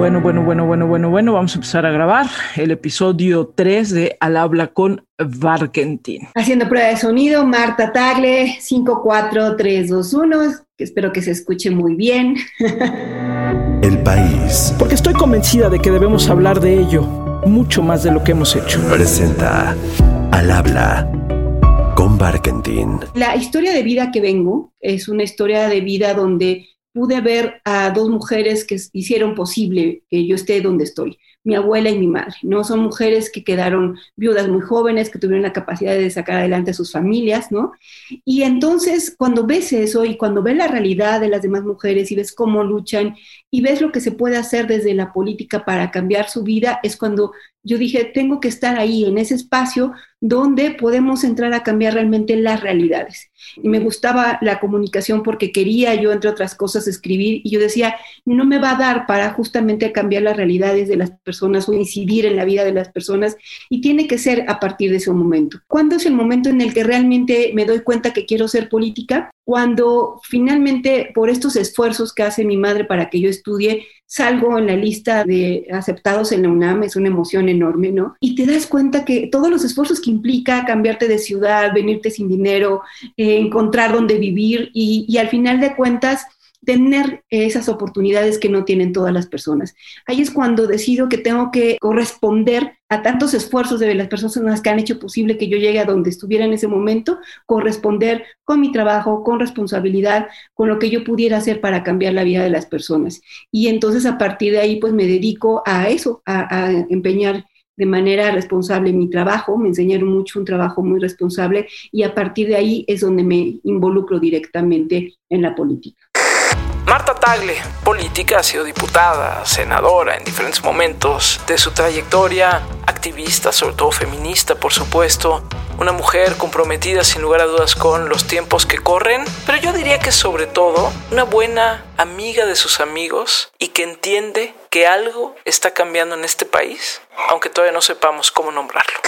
Bueno, bueno, bueno, bueno, bueno, bueno, vamos a empezar a grabar el episodio 3 de Al habla con Barkentin. Haciendo prueba de sonido, Marta Tagle, 54321, que espero que se escuche muy bien. El país. Porque estoy convencida de que debemos hablar de ello mucho más de lo que hemos hecho. Presenta Al habla con Barkentin. La historia de vida que vengo es una historia de vida donde pude ver a dos mujeres que hicieron posible que yo esté donde estoy, mi abuela y mi madre. No son mujeres que quedaron viudas muy jóvenes, que tuvieron la capacidad de sacar adelante a sus familias, ¿no? Y entonces, cuando ves eso y cuando ves la realidad de las demás mujeres y ves cómo luchan y ves lo que se puede hacer desde la política para cambiar su vida, es cuando yo dije, tengo que estar ahí, en ese espacio donde podemos entrar a cambiar realmente las realidades. Y me gustaba la comunicación porque quería yo, entre otras cosas, escribir y yo decía, no me va a dar para justamente cambiar las realidades de las personas o incidir en la vida de las personas y tiene que ser a partir de ese momento. ¿Cuándo es el momento en el que realmente me doy cuenta que quiero ser política? Cuando finalmente, por estos esfuerzos que hace mi madre para que yo estudie, salgo en la lista de aceptados en la UNAM, es una emoción enorme, ¿no? Y te das cuenta que todos los esfuerzos que implica cambiarte de ciudad, venirte sin dinero, eh, encontrar dónde vivir y al final de cuentas tener esas oportunidades que no tienen todas las personas. Ahí es cuando decido que tengo que corresponder a tantos esfuerzos de las personas que han hecho posible que yo llegue a donde estuviera en ese momento, corresponder con mi trabajo, con responsabilidad, con lo que yo pudiera hacer para cambiar la vida de las personas. Y entonces a partir de ahí pues me dedico a eso, a, a empeñar de manera responsable mi trabajo, me enseñaron mucho un trabajo muy responsable y a partir de ahí es donde me involucro directamente en la política. Marta Tagle, política, ha sido diputada, senadora en diferentes momentos de su trayectoria, activista, sobre todo feminista, por supuesto, una mujer comprometida sin lugar a dudas con los tiempos que corren, pero yo diría que sobre todo una buena amiga de sus amigos y que entiende que algo está cambiando en este país, aunque todavía no sepamos cómo nombrarlo.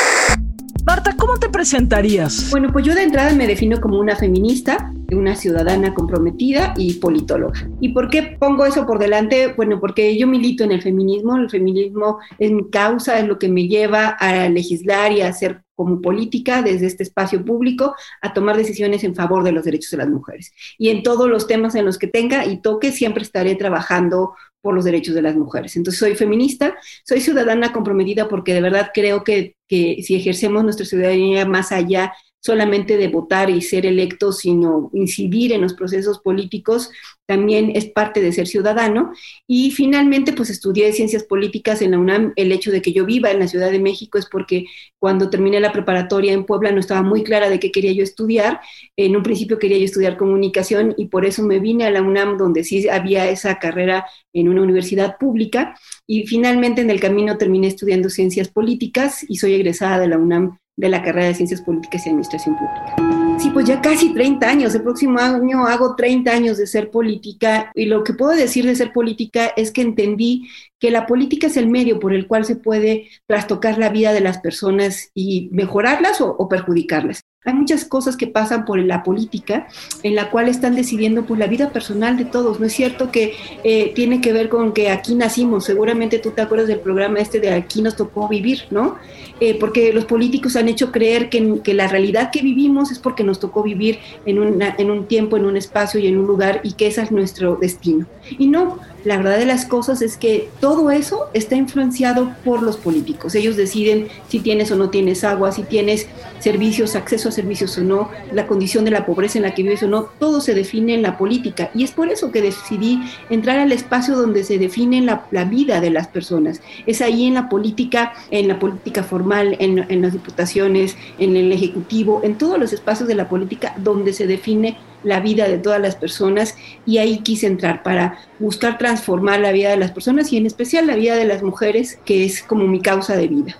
Marta, ¿cómo te presentarías? Bueno, pues yo de entrada me defino como una feminista, una ciudadana comprometida y politóloga. ¿Y por qué pongo eso por delante? Bueno, porque yo milito en el feminismo, el feminismo es mi causa, es lo que me lleva a legislar y a hacer como política desde este espacio público a tomar decisiones en favor de los derechos de las mujeres. Y en todos los temas en los que tenga y toque, siempre estaré trabajando por los derechos de las mujeres. Entonces soy feminista, soy ciudadana comprometida porque de verdad creo que, que si ejercemos nuestra ciudadanía más allá solamente de votar y ser electos, sino incidir en los procesos políticos, también es parte de ser ciudadano. Y finalmente, pues estudié ciencias políticas en la UNAM. El hecho de que yo viva en la Ciudad de México es porque cuando terminé la preparatoria en Puebla no estaba muy clara de qué quería yo estudiar. En un principio quería yo estudiar comunicación y por eso me vine a la UNAM, donde sí había esa carrera en una universidad pública. Y finalmente en el camino terminé estudiando ciencias políticas y soy egresada de la UNAM de la carrera de Ciencias Políticas y Administración Pública. Sí, pues ya casi 30 años, el próximo año hago 30 años de ser política y lo que puedo decir de ser política es que entendí que la política es el medio por el cual se puede trastocar la vida de las personas y mejorarlas o, o perjudicarlas. Hay muchas cosas que pasan por la política en la cual están decidiendo por la vida personal de todos. No es cierto que eh, tiene que ver con que aquí nacimos. Seguramente tú te acuerdas del programa este de aquí nos tocó vivir, ¿no? Eh, porque los políticos han hecho creer que, que, la realidad que vivimos es porque nos tocó vivir en, una, en un tiempo, en un espacio y en un lugar y que ese es nuestro destino. Y no, la verdad de las cosas es que todo eso está influenciado por los políticos. Ellos deciden si tienes o no tienes agua, si tienes servicios, acceso a servicios o no, la condición de la pobreza en la que vives o no, todo se define en la política. Y es por eso que decidí entrar al espacio donde se define la, vida de las personas. Es ahí en la política, en la política formal, en, en las diputaciones, en el ejecutivo, en todos los espacios de la política donde se define la vida de todas las personas y ahí quise entrar para buscar transformar la vida de las personas y en especial la vida de las mujeres, que es como mi causa de vida.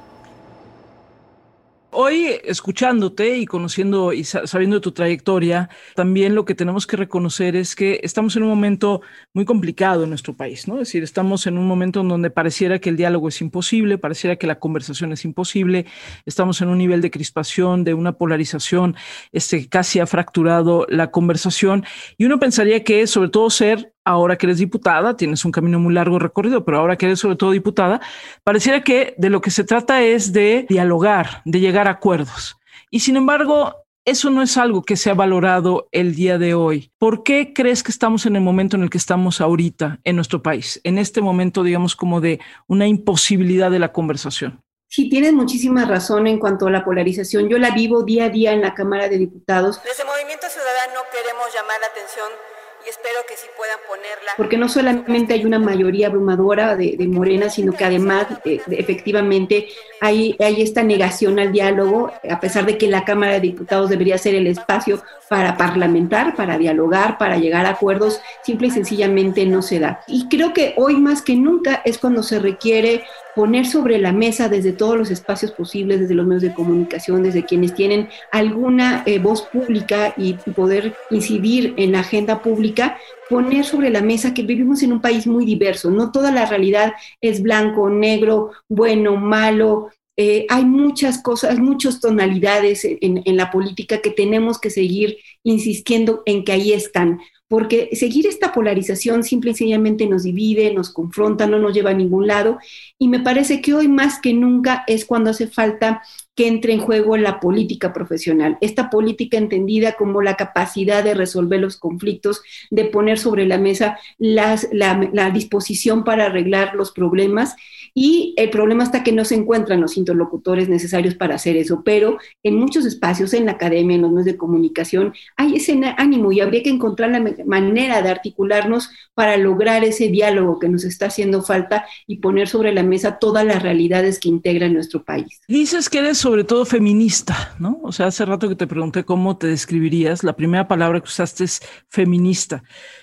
Hoy, escuchándote y conociendo y sabiendo de tu trayectoria, también lo que tenemos que reconocer es que estamos en un momento muy complicado en nuestro país, ¿no? Es decir, estamos en un momento en donde pareciera que el diálogo es imposible, pareciera que la conversación es imposible, estamos en un nivel de crispación, de una polarización, este, casi ha fracturado la conversación y uno pensaría que sobre todo ser ahora que eres diputada, tienes un camino muy largo recorrido, pero ahora que eres sobre todo diputada, pareciera que de lo que se trata es de dialogar, de llegar a acuerdos. Y sin embargo, eso no es algo que se ha valorado el día de hoy. ¿Por qué crees que estamos en el momento en el que estamos ahorita en nuestro país? En este momento, digamos, como de una imposibilidad de la conversación. Sí, tienes muchísima razón en cuanto a la polarización. Yo la vivo día a día en la Cámara de Diputados. Desde Movimiento Ciudadano queremos llamar la atención espero que sí puedan ponerla. Porque no solamente hay una mayoría abrumadora de, Morena, sino que además eh, efectivamente hay, hay esta negación al diálogo, a pesar de que la Cámara de Diputados debería ser el espacio para parlamentar, para dialogar, para llegar a acuerdos, simple y sencillamente no se da. Y creo que hoy más que nunca es cuando se requiere poner sobre la mesa desde todos los espacios posibles, desde los medios de comunicación, desde quienes tienen alguna eh, voz pública y poder incidir en la agenda pública, poner sobre la mesa que vivimos en un país muy diverso, no toda la realidad es blanco, negro, bueno, malo, eh, hay muchas cosas, muchas tonalidades en, en, la política que tenemos que seguir insistiendo en que ahí están porque seguir esta polarización simple y sencillamente nos divide, nos confronta, no nos lleva a ningún lado. Y me parece que hoy más que nunca es cuando hace falta que entre en juego la política profesional, esta política entendida como la capacidad de resolver los conflictos, de poner sobre la mesa la, la disposición para arreglar los problemas y el problema está que no se encuentran los interlocutores necesarios para hacer eso, pero en muchos espacios, en la academia, en los medios de comunicación, hay ese ánimo y habría que encontrar la manera de articularnos para lograr ese diálogo que nos está haciendo falta y poner sobre la mesa todas las realidades que integran nuestro país. Dices que eres sobre todo feminista, ¿no? O sea, hace rato que te pregunté cómo te describirías, la primera palabra que usaste es feminista.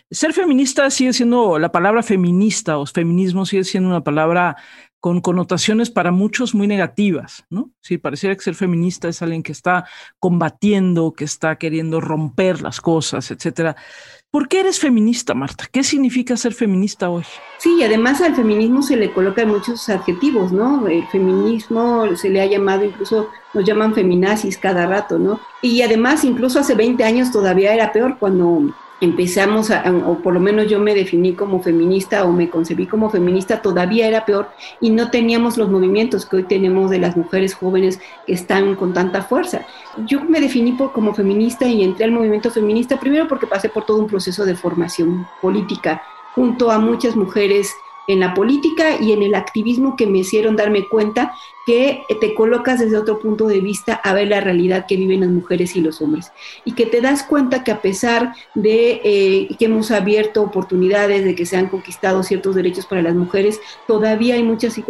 Ser feminista sigue siendo, la palabra feminista o feminismo sigue siendo una palabra con connotaciones para muchos muy negativas, ¿no? Sí, pareciera que ser feminista es alguien que está combatiendo, que está queriendo romper las cosas, etcétera. ¿Por qué eres feminista, Marta? ¿Qué significa ser feminista hoy? Sí, además al feminismo se le colocan muchos adjetivos, ¿no? El feminismo se le ha llamado, incluso nos llaman feminazis cada rato, ¿no? Y además, incluso hace 20 años todavía era peor cuando empezamos, a, o por lo menos yo me definí como feminista o me concebí como feminista, todavía era peor y no teníamos los movimientos que hoy tenemos de las mujeres jóvenes que están con tanta fuerza. Yo me definí como feminista y entré al movimiento feminista primero porque pasé por todo un proceso de formación política junto a muchas mujeres en la política y en el activismo que me hicieron darme cuenta que te colocas desde otro punto de vista a ver la realidad que viven las mujeres y los hombres. Y que te das cuenta que a pesar de eh, que hemos abierto oportunidades, de que se han conquistado ciertos derechos para las mujeres, todavía hay muchas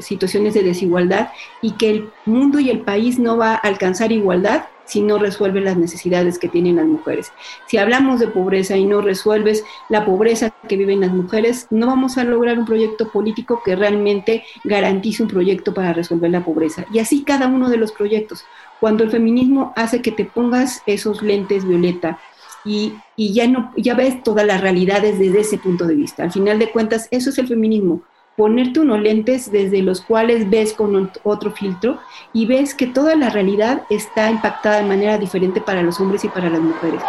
situaciones de desigualdad y que el mundo y el país no va a alcanzar igualdad si no resuelve las necesidades que tienen las mujeres. Si hablamos de pobreza y no resuelves la pobreza que viven las mujeres, no vamos a lograr un proyecto político que realmente garantice un proyecto para resolver la pobreza. Y así cada uno de los proyectos. Cuando el feminismo hace que te pongas esos lentes violeta, y, y, ya no ya ves todas las realidades desde ese punto de vista. Al final de cuentas, eso es el feminismo, ponerte unos lentes desde los cuales ves con otro filtro y ves que toda la realidad está impactada de manera diferente para los hombres y para las mujeres.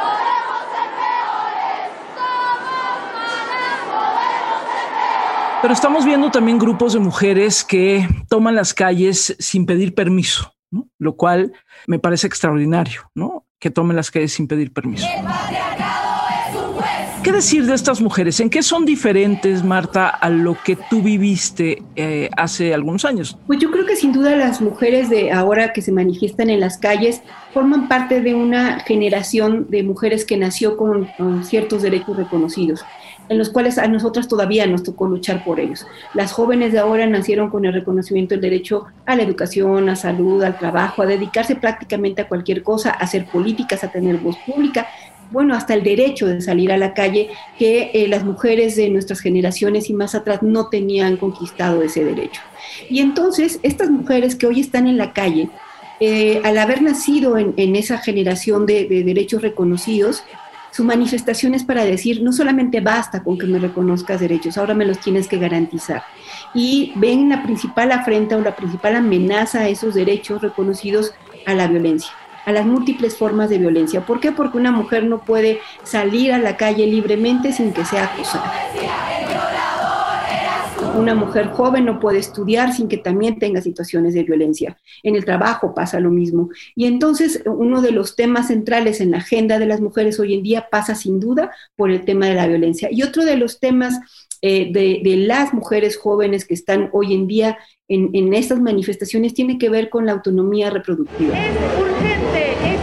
Pero estamos viendo también grupos de mujeres que toman las calles sin pedir permiso, lo cual me parece extraordinario, ¿no? Que tomen las calles sin pedir permiso. ¿Qué decir de estas mujeres? ¿En qué son diferentes, Marta, a lo que tú viviste eh, hace algunos años? Pues yo creo que sin duda las mujeres de ahora que se manifiestan en las calles forman parte de una generación de mujeres que nació con, ciertos derechos reconocidos en los cuales a nosotras todavía nos tocó luchar por ellos. Las jóvenes de ahora nacieron con el reconocimiento del derecho a la educación, a salud, al trabajo, a dedicarse prácticamente a cualquier cosa, a hacer políticas, a tener voz pública bueno, hasta el derecho de salir a la calle, que eh, las mujeres de nuestras generaciones y más atrás no tenían conquistado ese derecho. Y entonces, estas mujeres que hoy están en la calle, eh, al haber nacido en, esa generación de, de, derechos reconocidos, su manifestación es para decir, no solamente basta con que me reconozcas derechos, ahora me los tienes que garantizar. Y ven la principal afrenta o la principal amenaza a esos derechos reconocidos a la violencia a las múltiples formas de violencia. ¿Por qué? Porque una mujer no puede salir a la calle libremente sin que sea acusada. Una mujer joven no puede estudiar sin que también tenga situaciones de violencia. En el trabajo pasa lo mismo. Y entonces uno de los temas centrales en la agenda de las mujeres hoy en día pasa sin duda por el tema de la violencia. Y otro de los temas eh, de, las mujeres jóvenes que están hoy en día en, estas manifestaciones tiene que ver con la autonomía reproductiva. Es urgente, es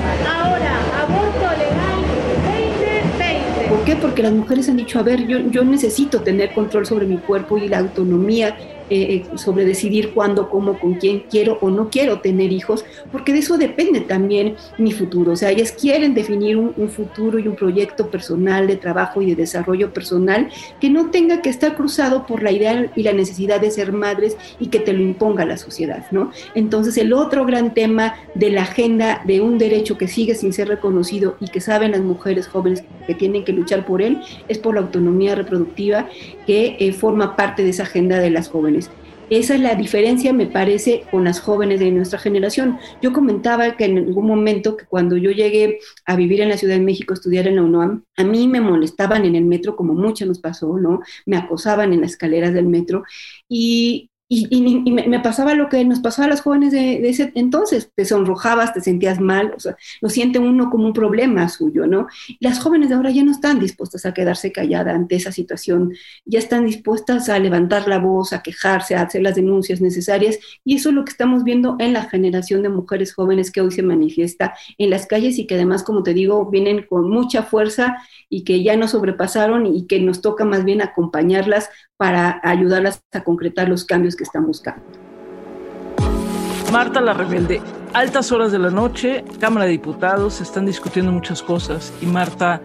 Porque las mujeres han dicho, a ver, yo, yo necesito tener control sobre mi cuerpo y la autonomía eh, eh, sobre decidir cuándo, cómo, con quién quiero o no quiero tener hijos, porque de eso depende también mi futuro. O sea, ellas quieren definir un, futuro y un proyecto personal de trabajo y de desarrollo personal que no tenga que estar cruzado por la idea y la necesidad de ser madres y que te lo imponga la sociedad, ¿no? Entonces, el otro gran tema de la agenda de un derecho que sigue sin ser reconocido y que saben las mujeres jóvenes que tienen que luchar por él es por la autonomía reproductiva que eh, forma parte de esa agenda de las jóvenes. Esa es la diferencia, me parece, con las jóvenes de nuestra generación. Yo comentaba que en algún momento, que cuando yo llegué a vivir en la Ciudad de México, estudiar en la UNAM, a mí me molestaban en el metro, como mucho nos pasó, ¿no? Me acosaban en las escaleras del metro. Y y, me, pasaba lo que nos pasaba a las jóvenes de, ese entonces, te sonrojabas, te sentías mal, o sea, lo siente uno como un problema suyo, ¿no? las jóvenes de ahora ya no están dispuestas a quedarse calladas ante esa situación, ya están dispuestas a levantar la voz, a quejarse, a hacer las denuncias necesarias, y eso es lo que estamos viendo en la generación de mujeres jóvenes que hoy se manifiesta en las calles y que además, como te digo, vienen con mucha fuerza y que ya no sobrepasaron y que nos toca más bien acompañarlas para ayudarlas a concretar los cambios que están buscando. Marta la Rebelde, altas horas de la noche, Cámara de Diputados, están discutiendo muchas cosas y Marta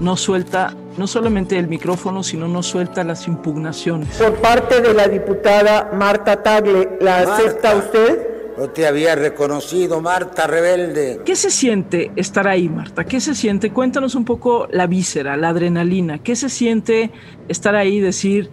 no suelta no solamente el micrófono, sino no suelta las impugnaciones. Por parte de la diputada Marta Tagle, ¿la acepta usted? No te había reconocido, Marta Rebelde. ¿Qué se siente estar ahí, Marta? ¿Qué se siente? Cuéntanos un poco la víscera, la adrenalina. ¿Qué se siente estar ahí y decir,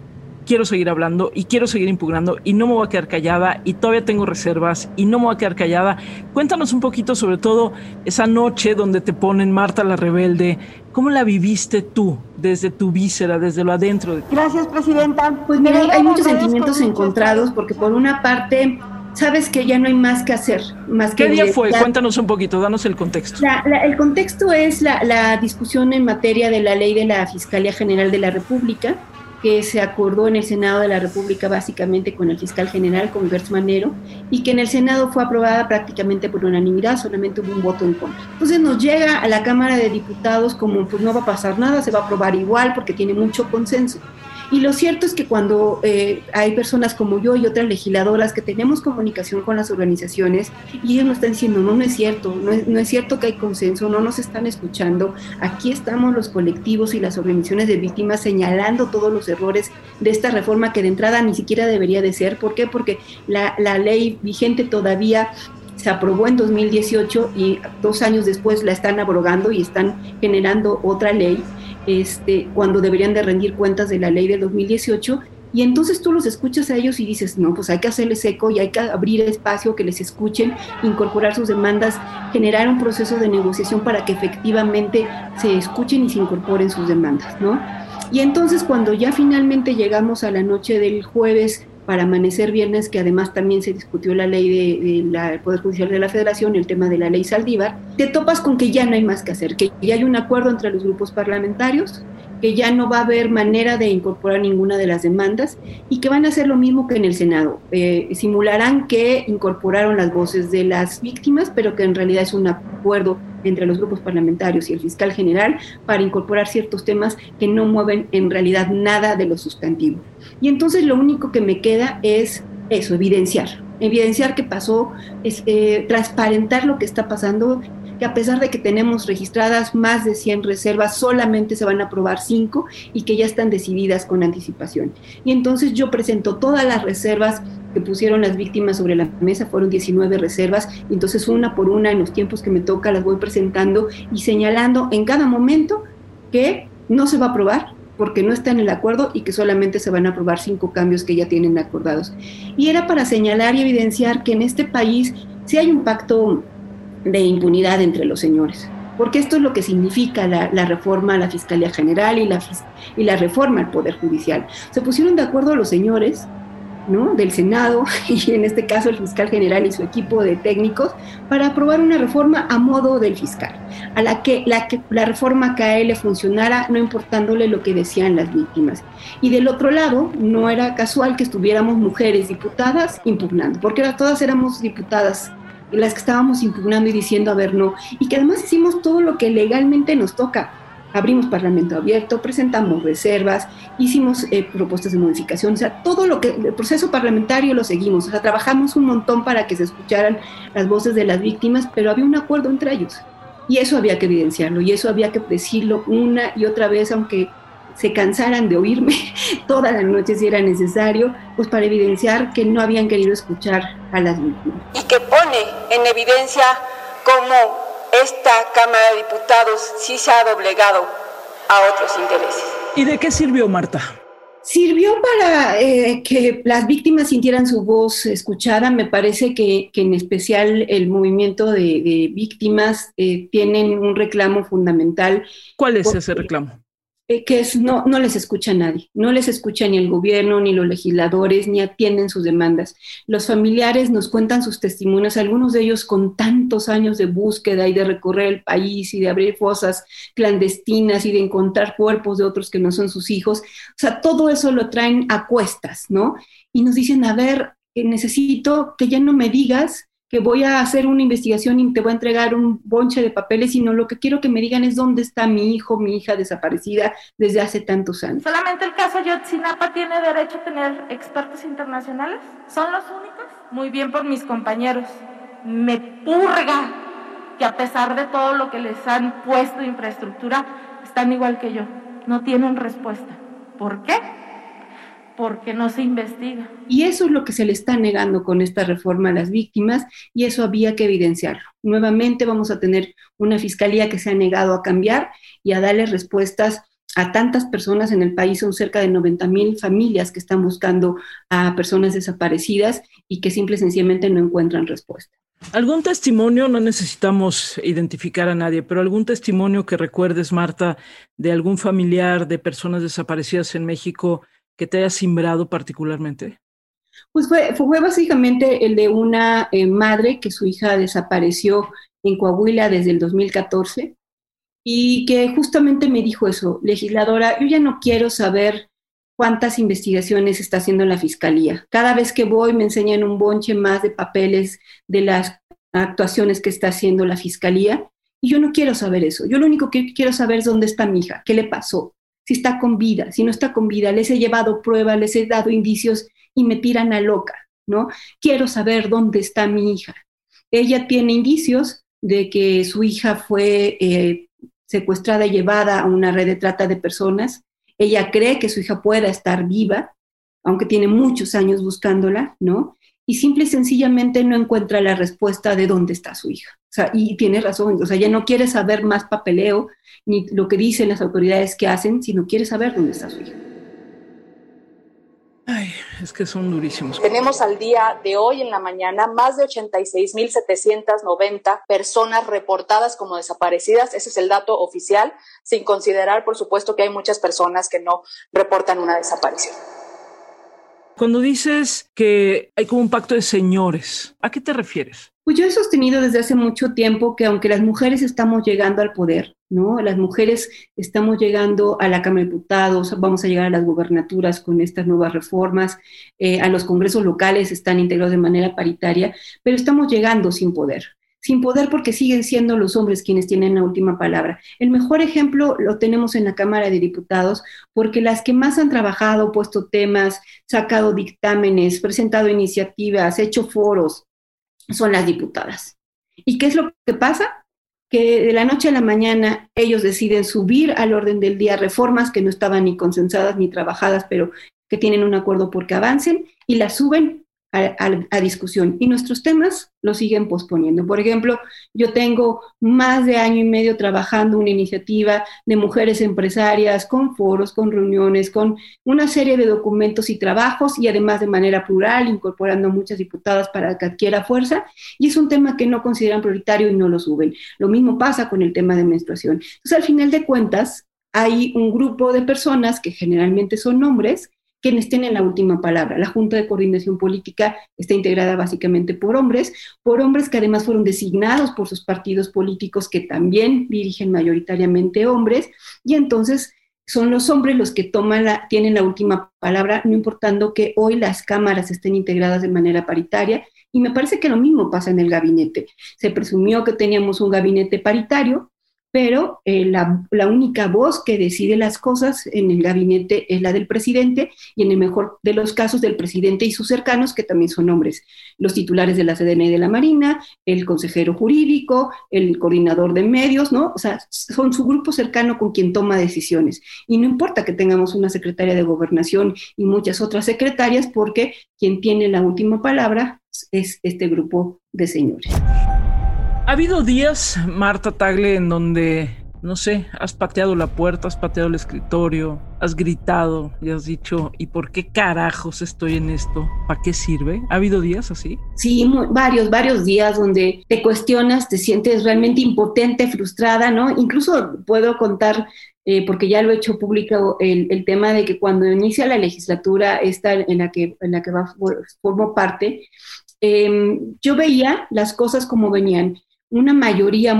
quiero seguir hablando y quiero seguir impugnando y no me voy a quedar callada y todavía tengo reservas y no me voy a quedar callada? Cuéntanos un poquito sobre todo esa noche donde te ponen Marta la Rebelde. ¿Cómo la viviste tú desde tu víscera, desde lo adentro? Gracias, Presidenta. Pues mira, hay muchos sentimientos encontrados porque por una parte sabes que ya no hay más que hacer. Más ¿Qué día fue? Cuéntanos un poquito, danos el contexto. el contexto es la, la, discusión en materia de la ley de la Fiscalía General de la República, que se acordó en el Senado de la República básicamente con el fiscal general, con Gertz Manero, y que en el Senado fue aprobada prácticamente por unanimidad, solamente hubo un voto en contra. Entonces nos llega a la Cámara de Diputados como pues no va a pasar nada, se va a aprobar igual porque tiene mucho consenso. Y lo cierto es que cuando eh, hay personas como yo y otras legisladoras que tenemos comunicación con las organizaciones y ellos nos están diciendo, no, no es cierto, no es, cierto que hay consenso, no nos están escuchando, aquí estamos los colectivos y las organizaciones de víctimas señalando todos los errores de esta reforma que de entrada ni siquiera debería de ser. ¿Por qué? Porque la ley vigente todavía se aprobó en 2018 y dos años después la están abrogando y están generando otra ley este, cuando deberían de rendir cuentas de la ley del 2018. Y entonces tú los escuchas a ellos y dices, no, pues hay que hacerles eco y hay que abrir espacio, que les escuchen, incorporar sus demandas, generar un proceso de negociación para que efectivamente se escuchen y se incorporen sus demandas, ¿no? Y entonces cuando ya finalmente llegamos a la noche del jueves para amanecer viernes, que además también se discutió la ley del Poder Judicial de la Federación, el tema de la ley Saldívar, te topas con que ya no hay más que hacer, que ya hay un acuerdo entre los grupos parlamentarios, que ya no va a haber manera de incorporar ninguna de las demandas y que van a hacer lo mismo que en el Senado. Eh, simularán que incorporaron las voces de las víctimas, pero que en realidad es un acuerdo entre los grupos parlamentarios y el fiscal general para incorporar ciertos temas que no mueven en realidad nada de lo sustantivo. Y entonces lo único que me queda es eso, evidenciar, evidenciar qué pasó, es, eh, transparentar lo que está pasando, que a pesar de que tenemos registradas más de 100 reservas, solamente se van a aprobar 5 y que ya están decididas con anticipación. Y entonces yo presento todas las reservas que pusieron las víctimas sobre la mesa, fueron 19 reservas, y entonces una por una en los tiempos que me toca las voy presentando y señalando en cada momento que no se va a aprobar porque no está en el acuerdo y que solamente se van a aprobar cinco cambios que ya tienen acordados. Y era para señalar y evidenciar que en este país sí hay un pacto de impunidad entre los señores. Porque esto es lo que significa la, reforma a la Fiscalía General y la, y la reforma al Poder Judicial. Se pusieron de acuerdo los señores del Senado y en este caso el fiscal general y su equipo de técnicos para aprobar una reforma a modo del fiscal, a la que la, que, la reforma que a le funcionara no importándole lo que decían las víctimas. Y del otro lado, no era casual que estuviéramos mujeres diputadas impugnando, porque todas éramos diputadas las que estábamos impugnando y diciendo, a ver, no, y que además hicimos todo lo que legalmente nos toca abrimos Parlamento abierto, presentamos reservas, hicimos eh, propuestas de modificación, o sea, todo lo que, el proceso parlamentario lo seguimos, o sea, trabajamos un montón para que se escucharan las voces de las víctimas, pero había un acuerdo entre ellos. Y eso había que evidenciarlo, y eso había que decirlo una y otra vez, aunque se cansaran de oírme toda la noche si era necesario, pues para evidenciar que no habían querido escuchar a las víctimas. Y que pone en evidencia cómo esta Cámara de Diputados sí se ha doblegado a otros intereses. ¿Y de qué sirvió, Marta? Sirvió para eh, que las víctimas sintieran su voz escuchada. Me parece que, en especial el movimiento de, víctimas eh, tienen un reclamo fundamental. ¿Cuál es ese reclamo? Eh, que no, no les escucha nadie, no les escucha ni el gobierno, ni los legisladores, ni atienden sus demandas. Los familiares nos cuentan sus testimonios, algunos de ellos con tantos años de búsqueda y de recorrer el país y de abrir fosas clandestinas y de encontrar cuerpos de otros que no son sus hijos. O sea, todo eso lo traen a cuestas, ¿no? Y nos dicen, a ver, eh, necesito que ya no me digas que voy a hacer una investigación y te voy a entregar un bonche de papeles, sino lo que quiero que me digan es dónde está mi hijo, mi hija desaparecida desde hace tantos años. ¿Solamente el caso Yotzinapa tiene derecho a tener expertos internacionales? ¿Son los únicos? Muy bien por mis compañeros. Me purga que a pesar de todo lo que les han puesto infraestructura, están igual que yo. No tienen respuesta. ¿Por qué? Porque no se investiga. Y eso es lo que se le está negando con esta reforma a las víctimas y eso había que evidenciarlo. Nuevamente vamos a tener una fiscalía que se ha negado a cambiar y a darle respuestas a tantas personas en el país, son cerca de 90 mil familias que están buscando a personas desaparecidas y que simple y sencillamente no encuentran respuesta. ¿Algún testimonio? No necesitamos identificar a nadie, pero algún testimonio que recuerdes, Marta, de algún familiar de personas desaparecidas en México que te haya simbrado particularmente? Pues fue, básicamente el de una eh, madre que su hija desapareció en Coahuila desde el 2014 y que justamente me dijo eso, legisladora, yo ya no quiero saber cuántas investigaciones está haciendo la fiscalía. Cada vez que voy me enseñan un bonche más de papeles de las actuaciones que está haciendo la fiscalía y yo no quiero saber eso. Yo lo único que quiero saber es dónde está mi hija, qué le pasó, si está con vida, si no está con vida, les he llevado pruebas, les he dado indicios y me tiran a loca, ¿no? Quiero saber dónde está mi hija. Ella tiene indicios de que su hija fue eh, secuestrada y llevada a una red de trata de personas. Ella cree que su hija pueda estar viva, aunque tiene muchos años buscándola, ¿no? Y simple y sencillamente no encuentra la respuesta de dónde está su hija. O sea, y tiene razón, o sea, ella no quiere saber más papeleo, ni lo que dicen las autoridades que hacen, sino quiere saber dónde está su hija. Ay, es que son durísimos. Tenemos al día de hoy en la mañana más de 86.790 personas reportadas como desaparecidas. Ese es el dato oficial, sin considerar, por supuesto, que hay muchas personas que no reportan una desaparición. Cuando dices que hay como un pacto de señores, ¿a qué te refieres? Pues yo he sostenido desde hace mucho tiempo que aunque las mujeres estamos llegando al poder, ¿no? Las mujeres estamos llegando a la Cámara de Diputados, vamos a llegar a las gubernaturas con estas nuevas reformas, eh, a los congresos locales están integrados de manera paritaria, pero estamos llegando sin poder. Sin poder porque siguen siendo los hombres quienes tienen la última palabra. El mejor ejemplo lo tenemos en la Cámara de Diputados porque las que más han trabajado, puesto temas, sacado dictámenes, presentado iniciativas, hecho foros, son las diputadas. ¿Y qué es lo que pasa? Que de la noche a la mañana ellos deciden subir al orden del día reformas que no estaban ni consensadas ni trabajadas, pero que tienen un acuerdo porque avancen y las suben a, discusión y nuestros temas lo siguen posponiendo. Por ejemplo, yo tengo más de año y medio trabajando una iniciativa de mujeres empresarias con foros, con reuniones, con una serie de documentos y trabajos y además de manera plural, incorporando muchas diputadas para que adquiera fuerza y es un tema que no consideran prioritario y no lo suben. Lo mismo pasa con el tema de menstruación. Entonces, al final de cuentas, hay un grupo de personas que generalmente son hombres quienes tienen la última palabra. La Junta de Coordinación Política está integrada básicamente por hombres, por hombres que además fueron designados por sus partidos políticos que también dirigen mayoritariamente hombres, y entonces son los hombres los que toman la, tienen la última palabra, no importando que hoy las cámaras estén integradas de manera paritaria. Y me parece que lo mismo pasa en el gabinete. Se presumió que teníamos un gabinete paritario, pero eh, la, única voz que decide las cosas en el gabinete es la del presidente y en el mejor de los casos del presidente y sus cercanos, que también son hombres, los titulares de la CDN y de la Marina, el consejero jurídico, el coordinador de medios, ¿no? O sea, son su grupo cercano con quien toma decisiones. Y no importa que tengamos una secretaria de gobernación y muchas otras secretarias, porque quien tiene la última palabra es este grupo de señores. Ha habido días, Marta Tagle, en donde, no sé, has pateado la puerta, has pateado el escritorio, has gritado y has dicho, ¿y por qué carajos estoy en esto? ¿Para qué sirve? ¿Ha habido días así? Sí, varios, varios días donde te cuestionas, te sientes realmente impotente, frustrada, ¿no? Incluso puedo contar eh, porque ya lo he hecho público, el, tema de que cuando inicia la legislatura esta en la que, en la que va, formo parte, em, yo veía las cosas como venían una mayoría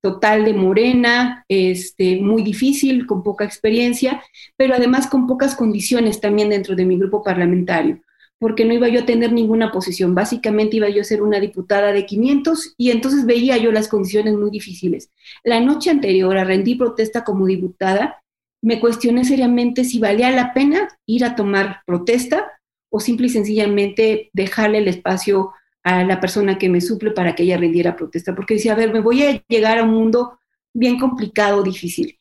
total de morena, este, muy difícil, con poca experiencia, pero además con pocas condiciones también dentro de mi grupo parlamentario, porque no iba yo a tener ninguna posición. Básicamente iba yo a ser una diputada de 500 y entonces veía yo las condiciones muy difíciles. La noche anterior a rendí protesta como diputada, me cuestioné seriamente si valía la pena ir a tomar protesta o simple y sencillamente dejarle el espacio a la persona que me suple para que ella rindiera protesta, porque decía, a ver, me voy a llegar a un mundo bien complicado, difícil.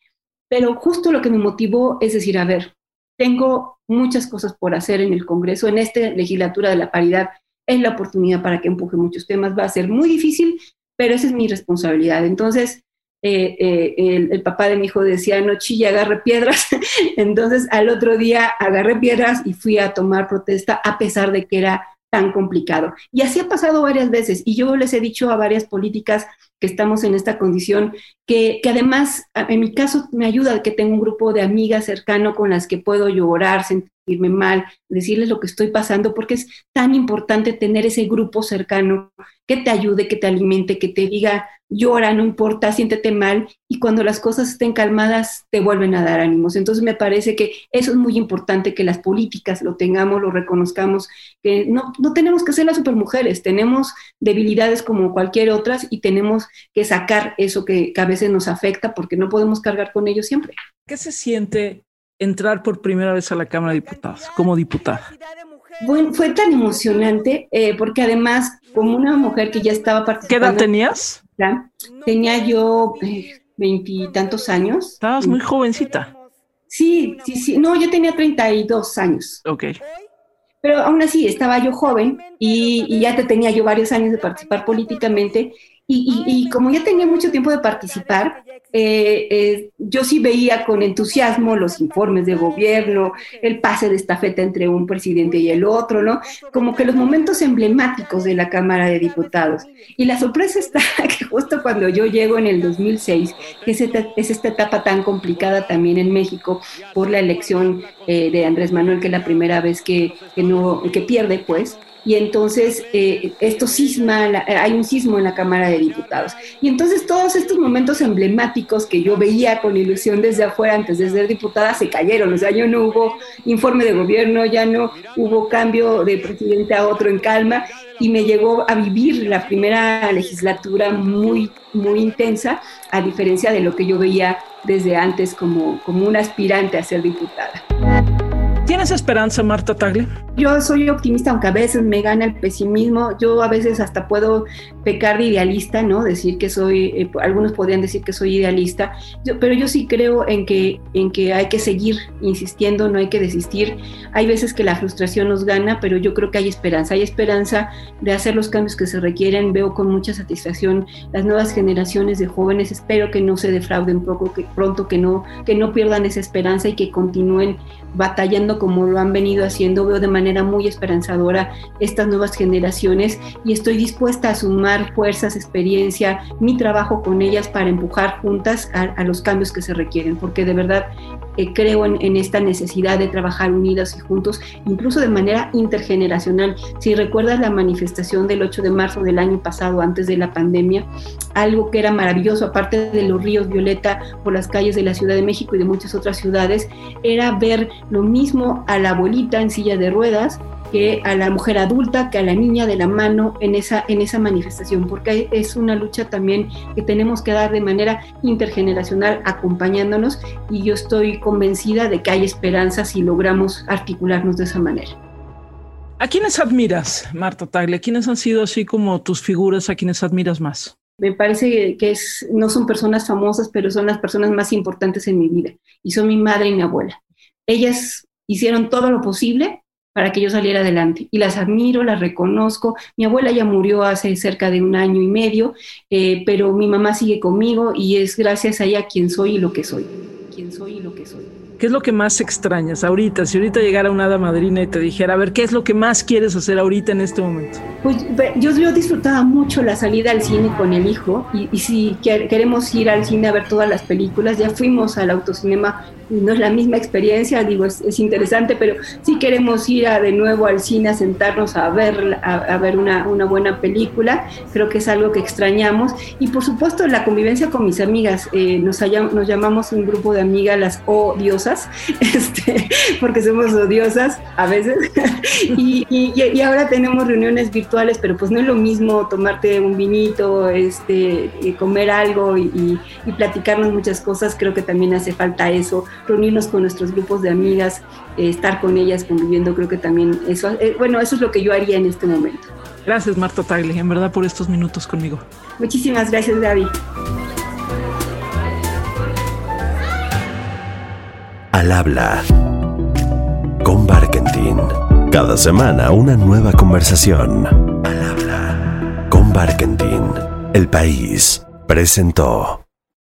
Pero justo lo que me motivó es decir, a ver, tengo muchas cosas por hacer en el Congreso, en esta legislatura de la paridad es la oportunidad para que empuje muchos temas, va a ser muy difícil, pero esa es mi responsabilidad. Entonces, eh, eh, el, papá de mi hijo decía, no chilla, agarre piedras. Entonces, al otro día agarré piedras y fui a tomar protesta, a pesar de que era tan complicado. Y así ha pasado varias veces. Y yo les he dicho a varias políticas que estamos en esta condición, que, que, además, en mi caso, me ayuda que tengo un grupo de amigas cercano con las que puedo llorar, sentirme mal, decirles lo que estoy pasando, porque es tan importante tener ese grupo cercano que te ayude, que te alimente, que te diga, llora, no importa, siéntete mal, y cuando las cosas estén calmadas, te vuelven a dar ánimos. Entonces me parece que eso es muy importante, que las políticas lo tengamos, lo reconozcamos, que no, no tenemos que ser las supermujeres, tenemos debilidades como cualquier otras y tenemos que sacar eso que, que a veces nos afecta porque no podemos cargar con ello siempre. ¿Qué se siente entrar por primera vez a la Cámara de Diputados como diputada? Bueno, fue tan emocionante eh, porque además como una mujer que ya estaba participando. ¿Qué edad tenías? tenía yo eh, veintitantos años. Estabas muy jovencita. Sí, sí, sí. No, yo tenía 32 años. Ok. Pero aún así estaba yo joven y, y ya te tenía yo varios años de participar políticamente y, como ya tenía mucho tiempo de participar, eh, eh, yo sí veía con entusiasmo los informes de gobierno, el pase de estafeta entre un presidente y el otro, ¿no? Como que los momentos emblemáticos de la Cámara de Diputados. Y la sorpresa está que justo cuando yo llego en el 2006, que es esta, etapa tan complicada también en México por la elección eh, de Andrés Manuel, que es la primera vez que, que, no, que pierde, pues, y entonces eh, esto sisma, hay un sismo en la Cámara de Diputados. Y entonces todos estos momentos emblemáticos que yo veía con ilusión desde afuera antes de ser diputada se cayeron, o sea, ya no hubo informe de gobierno, ya no hubo cambio de presidente a otro en calma y me llegó a vivir la primera legislatura muy, muy intensa, a diferencia de lo que yo veía desde antes como, como un aspirante a ser diputada. ¿Tienes esperanza, Marta Tagle? Yo soy optimista, aunque a veces me gana el pesimismo. Yo a veces hasta puedo pecar de idealista, ¿no? Decir que soy, eh, algunos podrían decir que soy idealista, pero yo sí creo en que, en que hay que seguir insistiendo, no hay que desistir. Hay veces que la frustración nos gana, pero yo creo que hay esperanza. Hay esperanza de hacer los cambios que se requieren. Veo con mucha satisfacción las nuevas generaciones de jóvenes. Espero que no se defrauden poco, que pronto, que no, que no pierdan esa esperanza y que continúen batallando como lo han venido haciendo. Veo de manera muy esperanzadora estas nuevas generaciones y estoy dispuesta a sumar fuerzas, experiencia, mi trabajo con ellas para empujar juntas a, los cambios que se requieren, porque de verdad eh, creo en, esta necesidad de trabajar unidas y juntos, incluso de manera intergeneracional. Si recuerdas la manifestación del 8 de marzo del año pasado, antes de la pandemia, algo que era maravilloso, aparte de los ríos violeta por las calles de la Ciudad de México y de muchas otras ciudades, era ver lo mismo a la abuelita en silla de ruedas que a la mujer adulta, que a la niña de la mano en esa, en esa manifestación, porque es una lucha también que tenemos que dar de manera intergeneracional acompañándonos y yo estoy convencida de que hay esperanza si logramos articularnos de esa manera. ¿A quiénes admiras, Marta Tagle? ¿Quiénes han sido así como tus figuras a quienes admiras más? Me parece que es, no son personas famosas, pero son las personas más importantes en mi vida y son mi madre y mi abuela. Ellas hicieron todo lo posible para que yo saliera adelante. Y las admiro, las reconozco. Mi abuela ya murió hace cerca de un año y medio, eh, pero mi mamá sigue conmigo y es gracias a ella quien soy y lo que soy. Quien soy y lo que soy. ¿Qué es lo que más extrañas ahorita? Si ahorita llegara una hada madrina y te dijera, a ver, ¿qué es lo que más quieres hacer ahorita en este momento? Pues yo, yo disfrutaba mucho la salida al cine con el hijo y, y si queremos ir al cine a ver todas las películas, ya fuimos al autocinema no es la misma experiencia, digo, es, interesante, pero sí queremos ir a, de nuevo al cine a sentarnos a ver, a, ver una, una, buena película, creo que es algo que extrañamos. Y por supuesto la convivencia con mis amigas, eh, nos, nos llamamos un grupo de amigas las odiosas, este, porque somos odiosas a veces, y, y, ahora tenemos reuniones virtuales, pero pues no es lo mismo tomarte un vinito, este, comer algo y, y platicarnos muchas cosas, creo que también hace falta eso reunirnos con nuestros grupos de amigas, eh, estar con ellas conviviendo, creo que también eso, eh, bueno, eso es lo que yo haría en este momento. Gracias Marta Tagle, en verdad por estos minutos conmigo. Muchísimas gracias Gaby. Al habla con Barkentin. Cada semana una nueva conversación. Al habla con Barkentin. El país presentó.